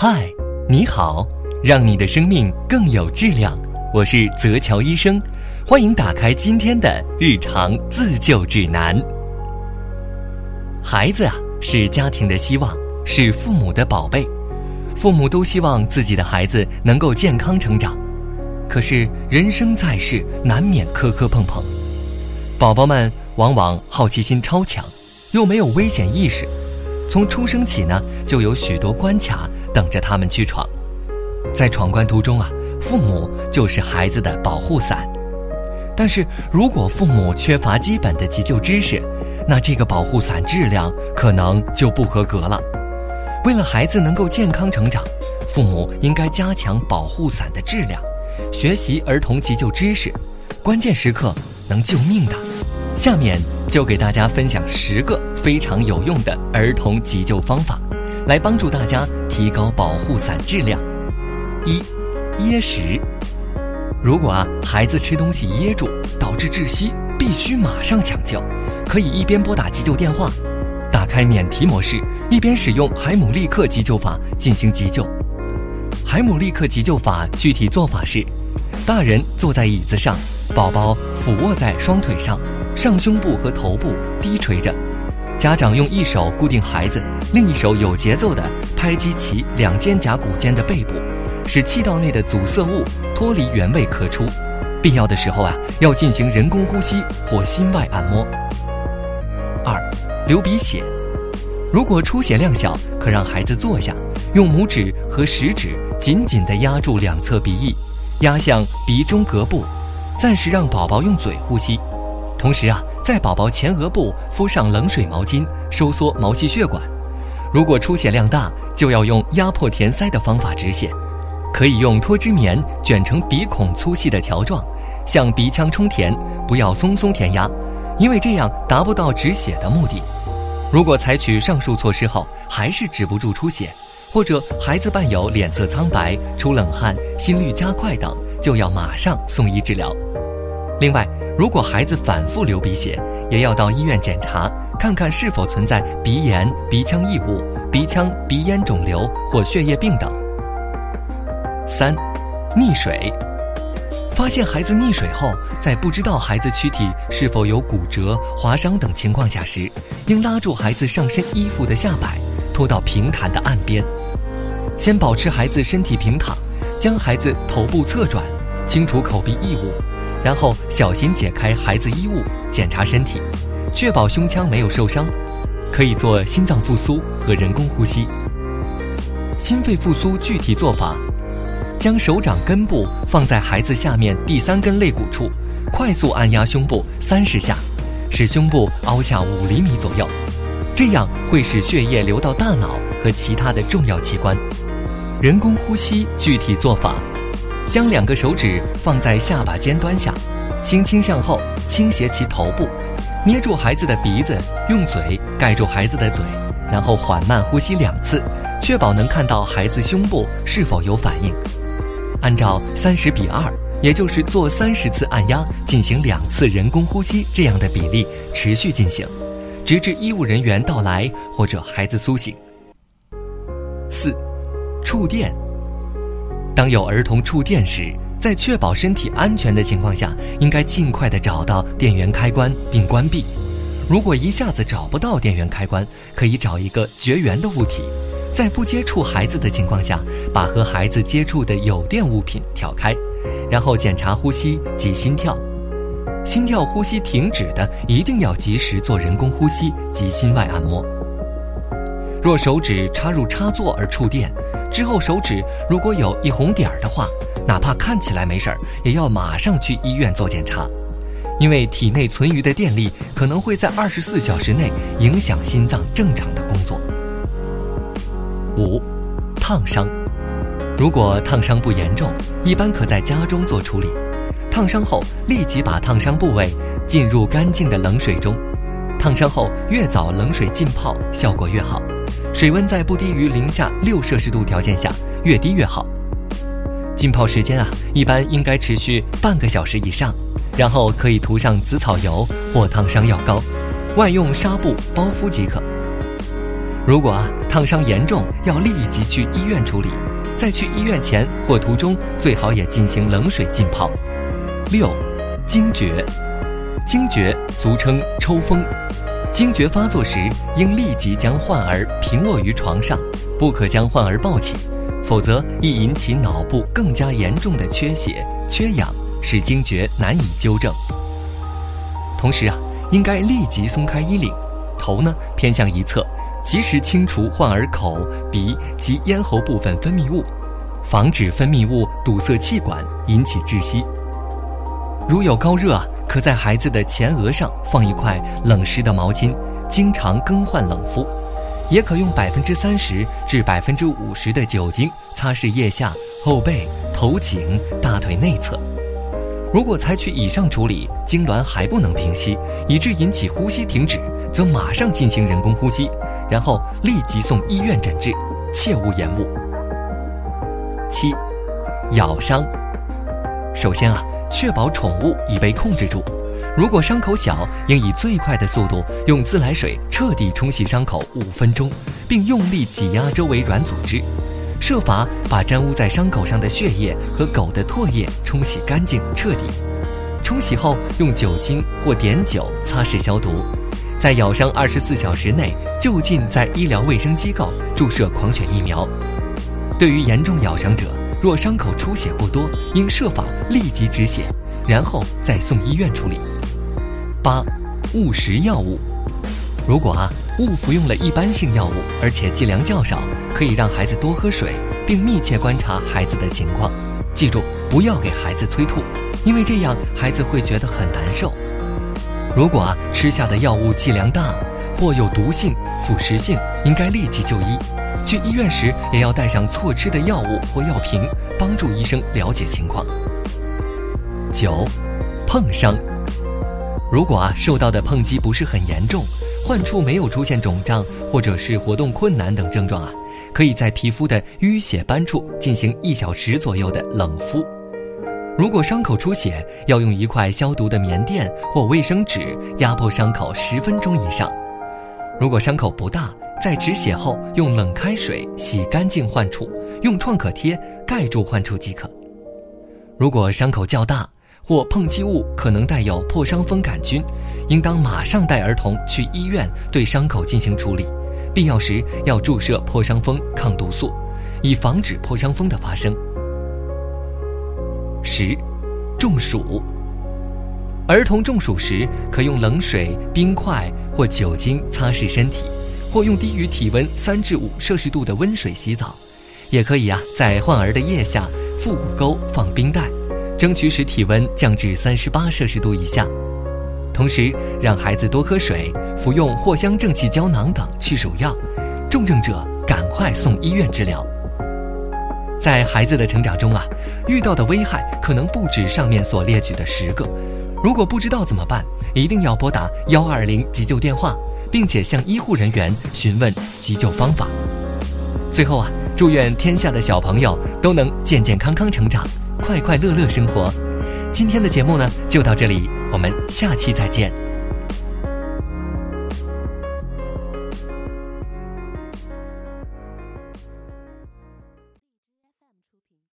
嗨，你好，让你的生命更有质量。我是泽乔医生，欢迎打开今天的日常自救指南。孩子啊，是家庭的希望，是父母的宝贝，父母都希望自己的孩子能够健康成长。可是人生在世，难免磕磕碰碰，宝宝们往往好奇心超强，又没有危险意识。从出生起呢，就有许多关卡等着他们去闯。在闯关途中啊，父母就是孩子的保护伞。但是如果父母缺乏基本的急救知识，那这个保护伞质量可能就不合格了。为了孩子能够健康成长，父母应该加强保护伞的质量，学习儿童急救知识，关键时刻能救命的。下面就给大家分享十个非常有用的儿童急救方法，来帮助大家提高保护伞质量。一，噎食。如果啊孩子吃东西噎住导致窒息，必须马上抢救。可以一边拨打急救电话，打开免提模式，一边使用海姆立克急救法进行急救。海姆立克急救法具体做法是：大人坐在椅子上，宝宝俯卧在双腿上。上胸部和头部低垂着，家长用一手固定孩子，另一手有节奏地拍击其两肩胛骨间的背部，使气道内的阻塞物脱离原位咳出。必要的时候啊，要进行人工呼吸或心外按摩。二，流鼻血，如果出血量小，可让孩子坐下，用拇指和食指紧紧地压住两侧鼻翼，压向鼻中隔部，暂时让宝宝用嘴呼吸。同时啊，在宝宝前额部敷上冷水毛巾，收缩毛细血管。如果出血量大，就要用压迫填塞的方法止血。可以用脱脂棉卷成鼻孔粗细的条状，向鼻腔充填，不要松松填压，因为这样达不到止血的目的。如果采取上述措施后还是止不住出血，或者孩子伴有脸色苍白、出冷汗、心率加快等，就要马上送医治疗。另外，如果孩子反复流鼻血，也要到医院检查，看看是否存在鼻炎、鼻腔异物、鼻腔鼻咽肿瘤或血液病等。三，溺水。发现孩子溺水后，在不知道孩子躯体是否有骨折、划伤等情况下时，应拉住孩子上身衣服的下摆，拖到平坦的岸边。先保持孩子身体平躺，将孩子头部侧转，清除口鼻异物。然后小心解开孩子衣物，检查身体，确保胸腔没有受伤，可以做心脏复苏和人工呼吸。心肺复苏具体做法：将手掌根部放在孩子下面第三根肋骨处，快速按压胸部三十下，使胸部凹下五厘米左右，这样会使血液流到大脑和其他的重要器官。人工呼吸具体做法。将两个手指放在下巴尖端下，轻轻向后倾斜其头部，捏住孩子的鼻子，用嘴盖住孩子的嘴，然后缓慢呼吸两次，确保能看到孩子胸部是否有反应。按照三十比二，也就是做三十次按压，进行两次人工呼吸这样的比例持续进行，直至医务人员到来或者孩子苏醒。四，触电。当有儿童触电时，在确保身体安全的情况下，应该尽快的找到电源开关并关闭。如果一下子找不到电源开关，可以找一个绝缘的物体，在不接触孩子的情况下，把和孩子接触的有电物品挑开，然后检查呼吸及心跳。心跳、呼吸停止的，一定要及时做人工呼吸及心外按摩。若手指插入插座而触电，之后手指如果有一红点儿的话，哪怕看起来没事儿，也要马上去医院做检查，因为体内存余的电力可能会在二十四小时内影响心脏正常的工作。五，烫伤，如果烫伤不严重，一般可在家中做处理。烫伤后立即把烫伤部位浸入干净的冷水中，烫伤后越早冷水浸泡，效果越好。水温在不低于零下六摄氏度条件下，越低越好。浸泡时间啊，一般应该持续半个小时以上，然后可以涂上紫草油或烫伤药膏，外用纱布包敷即可。如果啊烫伤严重要立即去医院处理，在去医院前或途中最好也进行冷水浸泡。六，惊厥，惊厥俗称抽风，惊厥发作时应立即将患儿平卧于床上，不可将患儿抱起，否则易引起脑部更加严重的缺血、缺氧，使惊厥难以纠正。同时啊，应该立即松开衣领，头呢偏向一侧。及时清除患儿口、鼻及咽喉部分分泌物，防止分泌物堵塞气管，引起窒息。如有高热啊，可在孩子的前额上放一块冷湿的毛巾，经常更换冷敷。也可用百分之三十至百分之五十的酒精擦拭腋下、后背、头颈、大腿内侧。如果采取以上处理，痉挛还不能平息，以致引起呼吸停止，则马上进行人工呼吸。然后立即送医院诊治，切勿延误。七，咬伤。首先啊，确保宠物已被控制住。如果伤口小，应以最快的速度用自来水彻底冲洗伤口五分钟，并用力挤压周围软组织，设法把沾污在伤口上的血液和狗的唾液冲洗干净彻底。冲洗后用酒精或碘酒擦拭消毒。在咬伤二十四小时内，就近在医疗卫生机构注射狂犬疫苗。对于严重咬伤者，若伤口出血过多，应设法立即止血，然后再送医院处理。八、误食药物。如果啊误服用了一般性药物，而且剂量较少，可以让孩子多喝水，并密切观察孩子的情况。记住，不要给孩子催吐，因为这样孩子会觉得很难受。如果啊吃下的药物剂量大，或有毒性、腐蚀性，应该立即就医。去医院时也要带上错吃的药物或药瓶，帮助医生了解情况。九，碰伤。如果啊受到的碰击不是很严重，患处没有出现肿胀或者是活动困难等症状啊，可以在皮肤的淤血斑处进行一小时左右的冷敷。如果伤口出血，要用一块消毒的棉垫或卫生纸压迫伤口十分钟以上。如果伤口不大，在止血后用冷开水洗干净患处，用创可贴盖住患处即可。如果伤口较大或碰击物可能带有破伤风杆菌，应当马上带儿童去医院对伤口进行处理，必要时要注射破伤风抗毒素，以防止破伤风的发生。十，中暑。儿童中暑时，可用冷水、冰块或酒精擦拭身体，或用低于体温三至五摄氏度的温水洗澡。也可以啊，在患儿的腋下、腹股沟放冰袋，争取使体温降至三十八摄氏度以下。同时，让孩子多喝水，服用藿香正气胶囊等去暑药。重症者赶快送医院治疗。在孩子的成长中啊，遇到的危害可能不止上面所列举的十个。如果不知道怎么办，一定要拨打幺二零急救电话，并且向医护人员询问急救方法。最后啊，祝愿天下的小朋友都能健健康康成长，快快乐乐生活。今天的节目呢，就到这里，我们下期再见。